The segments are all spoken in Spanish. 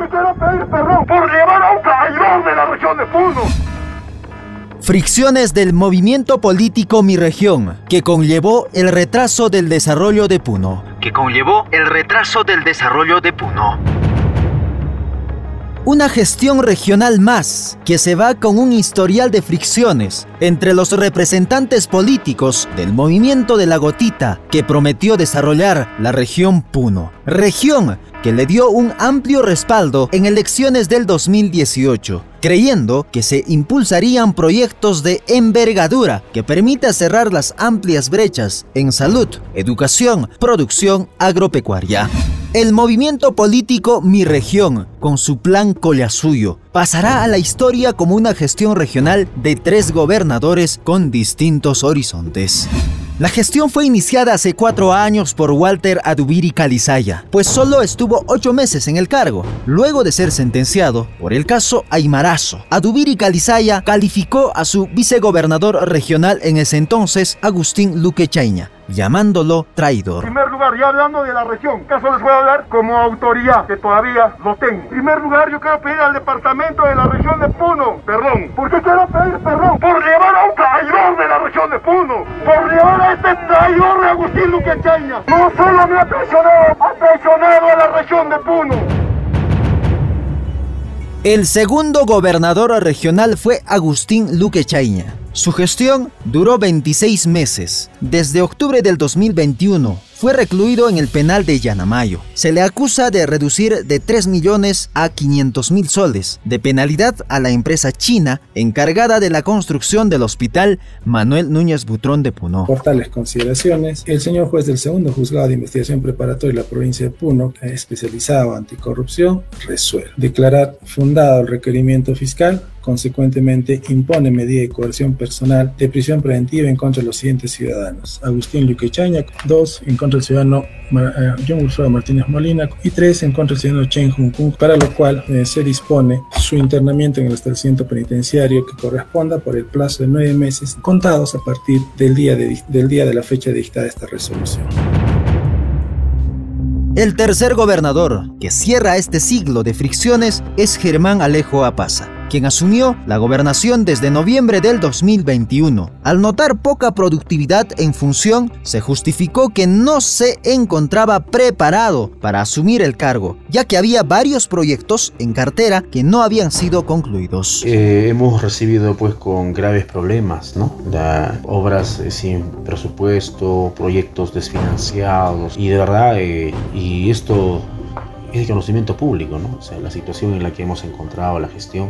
porque quiero pedir perdón por llevar a un traidor de la región de Puno. Fricciones del movimiento político Mi Región, que conllevó el retraso del desarrollo de Puno. Que conllevó el retraso del desarrollo de Puno. Una gestión regional más que se va con un historial de fricciones entre los representantes políticos del movimiento de la gotita que prometió desarrollar la región Puno. Región que le dio un amplio respaldo en elecciones del 2018, creyendo que se impulsarían proyectos de envergadura que permita cerrar las amplias brechas en salud, educación, producción agropecuaria. El movimiento político Mi Región, con su plan Collasuyo, pasará a la historia como una gestión regional de tres gobernadores con distintos horizontes. La gestión fue iniciada hace cuatro años por Walter Adubiri Calizaya, pues solo estuvo ocho meses en el cargo, luego de ser sentenciado por el caso Aymarazo. Adubiri Calizaya calificó a su vicegobernador regional en ese entonces, Agustín Luque Chaña, llamándolo traidor. En primer lugar, ya hablando de la región, caso les voy a hablar como autoridad, que todavía lo tengo. En primer lugar, yo quiero pedir al departamento de la región de Puno, perdón. ¿Por qué quiero pedir perdón? Por llevar a un traidor de Puno, por llevar a este traidor Agustín Luque Chaña. No solo me ha traicionado, ha traicionado a la región de Puno. El segundo gobernador regional fue Agustín Luque Chaña. Su gestión duró 26 meses, desde octubre del 2021 fue recluido en el penal de Yanamayo. Se le acusa de reducir de 3 millones a 500 mil soles de penalidad a la empresa china encargada de la construcción del hospital Manuel Núñez Butrón de Puno. Por tales consideraciones, el señor juez del segundo juzgado de investigación preparatoria de la provincia de Puno, especializado anticorrupción, resuelve declarar fundado el requerimiento fiscal consecuentemente impone medida de coerción personal de prisión preventiva en contra de los siguientes ciudadanos. Agustín Luquechaña, 2. En contra contra el ciudadano eh, John Wilfredo Martínez Molina y tres en contra del ciudadano Chen Hung Kung, para lo cual eh, se dispone su internamiento en el establecimiento penitenciario que corresponda por el plazo de nueve meses contados a partir del día de, del día de la fecha de dictada esta resolución. El tercer gobernador que cierra este siglo de fricciones es Germán Alejo Apaza quien asumió la gobernación desde noviembre del 2021. Al notar poca productividad en función, se justificó que no se encontraba preparado para asumir el cargo, ya que había varios proyectos en cartera que no habían sido concluidos. Eh, hemos recibido pues con graves problemas, ¿no? obras eh, sin presupuesto, proyectos desfinanciados y de verdad, eh, y esto es de conocimiento público, ¿no? O sea, la situación en la que hemos encontrado la gestión.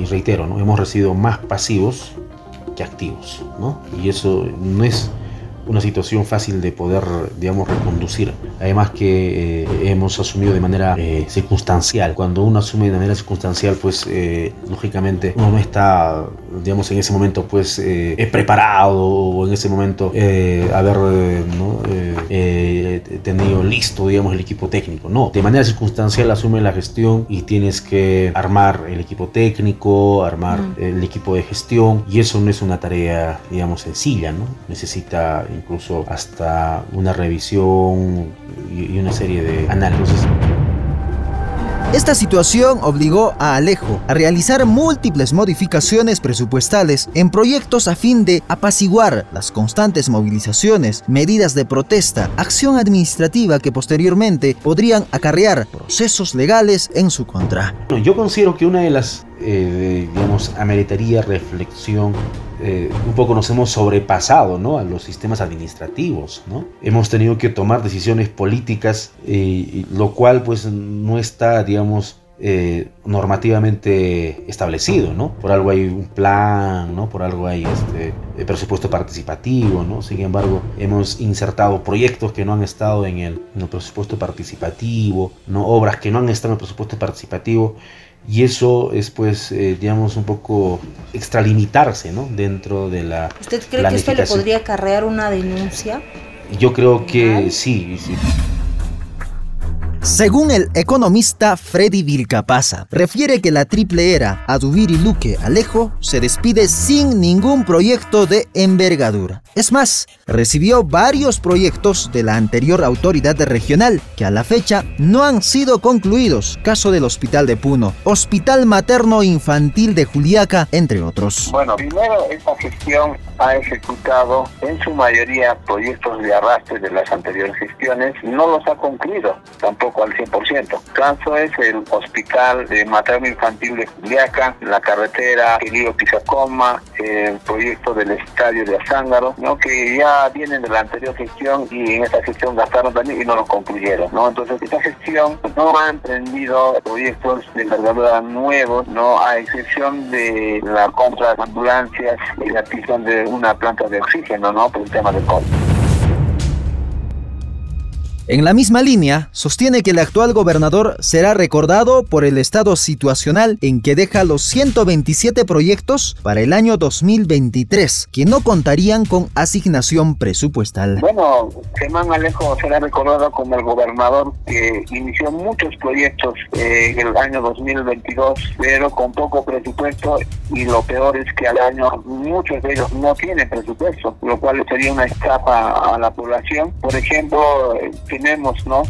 Y reitero, ¿no? Hemos recibido más pasivos que activos, ¿no? Y eso no es una situación fácil de poder, digamos, reconducir. Además que eh, hemos asumido de manera eh, circunstancial. Cuando uno asume de manera circunstancial, pues eh, lógicamente uno no está, digamos, en ese momento, pues preparado o en ese momento haber ¿no? tenido listo, digamos, el equipo técnico. No, de manera circunstancial asume la gestión y tienes que armar el equipo técnico, armar el equipo de gestión y eso no es una tarea, digamos, sencilla, ¿no? Necesita incluso hasta una revisión y una serie de análisis. Esta situación obligó a Alejo a realizar múltiples modificaciones presupuestales en proyectos a fin de apaciguar las constantes movilizaciones, medidas de protesta, acción administrativa que posteriormente podrían acarrear procesos legales en su contra. Yo considero que una de las, eh, digamos, ameritaría reflexión eh, un poco nos hemos sobrepasado ¿no? a los sistemas administrativos. ¿no? Hemos tenido que tomar decisiones políticas, eh, lo cual pues no está, digamos, eh, normativamente establecido, ¿no? Por algo hay un plan, ¿no? Por algo hay este presupuesto participativo, ¿no? Sin embargo, hemos insertado proyectos que no han estado en el, en el presupuesto participativo, ¿no? Obras que no han estado en el presupuesto participativo y eso es pues eh, digamos un poco extralimitarse ¿no? dentro de la ¿Usted cree que esto le podría acarrear una denuncia? Yo creo que sí, Según el economista Freddy Vilcapasa, refiere que la triple era Adubiri Luque Alejo se despide sin ningún proyecto de envergadura. Es más, recibió varios proyectos de la anterior autoridad regional que a la fecha no han sido concluidos, caso del Hospital de Puno, Hospital Materno Infantil de Juliaca, entre otros. Bueno, primero esta gestión ha ejecutado en su mayoría proyectos de arrastre de las anteriores gestiones, no los ha concluido tampoco al 100%. Caso es el Hospital de Materno Infantil de Juliaca, la carretera Río Pizacoma, el proyecto del Estadio de Azángaro, ¿no? que ya vienen de la anterior gestión y en esta gestión gastaron también y no lo concluyeron. ¿no? Entonces, esta gestión no ha emprendido proyectos de envergadura nuevos, no a excepción de la compra de ambulancias y la adquisición de una planta de oxígeno, ¿no? Por el tema del COVID. En la misma línea, sostiene que el actual gobernador será recordado por el estado situacional en que deja los 127 proyectos para el año 2023, que no contarían con asignación presupuestal. Bueno, Germán Alejo será recordado como el gobernador que inició muchos proyectos en el año 2022, pero con poco presupuesto y lo peor es que al año muchos de ellos no tienen presupuesto, lo cual sería una escapa a la población. Por ejemplo, tenemos, ¿no?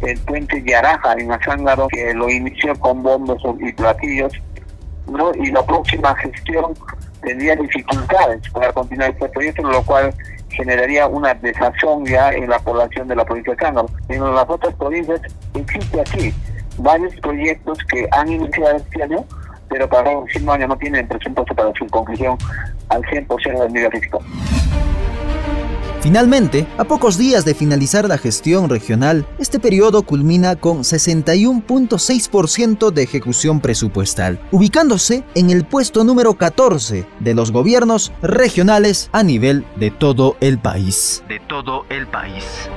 El puente Yaraja en Azángaro, que lo inició con bombos y platillos, ¿no? Y la próxima gestión tendría dificultades para continuar este proyecto, lo cual generaría una desazón ya en la población de la provincia de Azángaro. En las otras provincias existe aquí varios proyectos que han iniciado este año, pero para el próximo año no tienen presupuesto para su conclusión al 100% del nivel físico. Finalmente, a pocos días de finalizar la gestión regional, este periodo culmina con 61.6% de ejecución presupuestal, ubicándose en el puesto número 14 de los gobiernos regionales a nivel de todo el país. De todo el país.